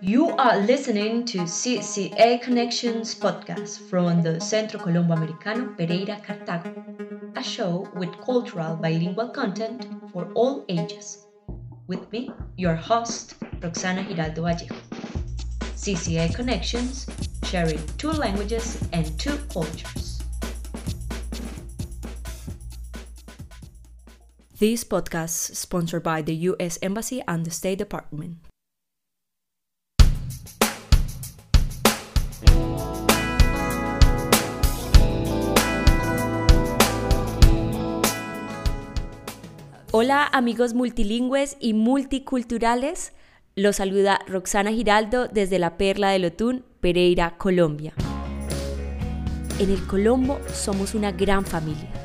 You are listening to CCA Connections podcast from the Centro Colombo Americano Pereira Cartago, a show with cultural bilingual content for all ages. With me, your host, Roxana Giraldo Vallejo. CCA Connections, sharing two languages and two cultures. This podcast sponsored by the U.S. Embassy and the State Department. Hola amigos multilingües y multiculturales, los saluda Roxana Giraldo desde la Perla del Otún, Pereira, Colombia. En el Colombo somos una gran familia.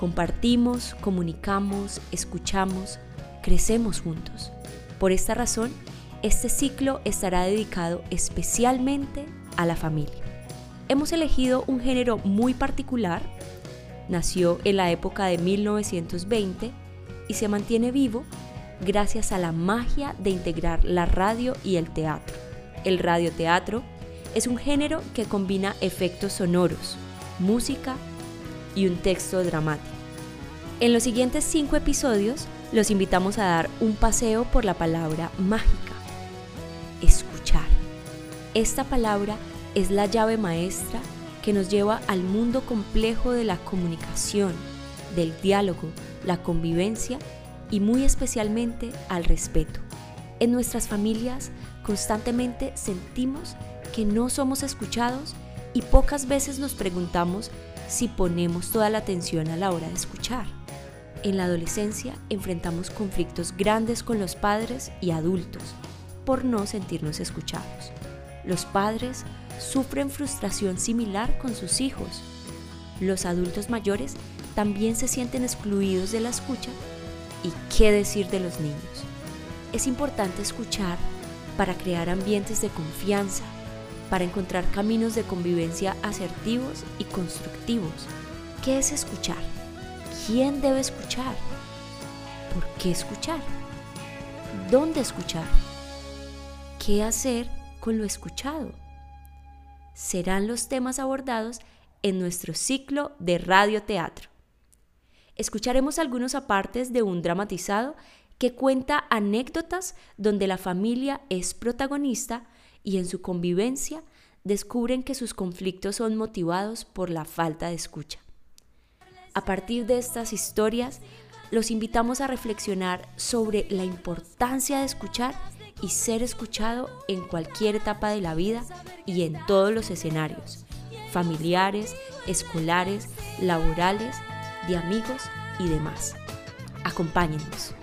Compartimos, comunicamos, escuchamos, crecemos juntos. Por esta razón, este ciclo estará dedicado especialmente a la familia. Hemos elegido un género muy particular. Nació en la época de 1920 y se mantiene vivo gracias a la magia de integrar la radio y el teatro. El radioteatro es un género que combina efectos sonoros, música y un texto dramático. En los siguientes cinco episodios los invitamos a dar un paseo por la palabra mágica, escuchar. Esta palabra es la llave maestra que nos lleva al mundo complejo de la comunicación, del diálogo, la convivencia y muy especialmente al respeto. En nuestras familias constantemente sentimos que no somos escuchados y pocas veces nos preguntamos si ponemos toda la atención a la hora de escuchar. En la adolescencia enfrentamos conflictos grandes con los padres y adultos por no sentirnos escuchados. Los padres sufren frustración similar con sus hijos. Los adultos mayores también se sienten excluidos de la escucha y qué decir de los niños. Es importante escuchar para crear ambientes de confianza, para encontrar caminos de convivencia asertivos y constructivos. ¿Qué es escuchar? ¿Quién debe escuchar? ¿Por qué escuchar? ¿Dónde escuchar? ¿Qué hacer con lo escuchado? Serán los temas abordados en nuestro ciclo de radioteatro escucharemos algunos apartes de un dramatizado que cuenta anécdotas donde la familia es protagonista y en su convivencia descubren que sus conflictos son motivados por la falta de escucha. A partir de estas historias, los invitamos a reflexionar sobre la importancia de escuchar y ser escuchado en cualquier etapa de la vida y en todos los escenarios, familiares, escolares, laborales de amigos y demás. Acompáñennos.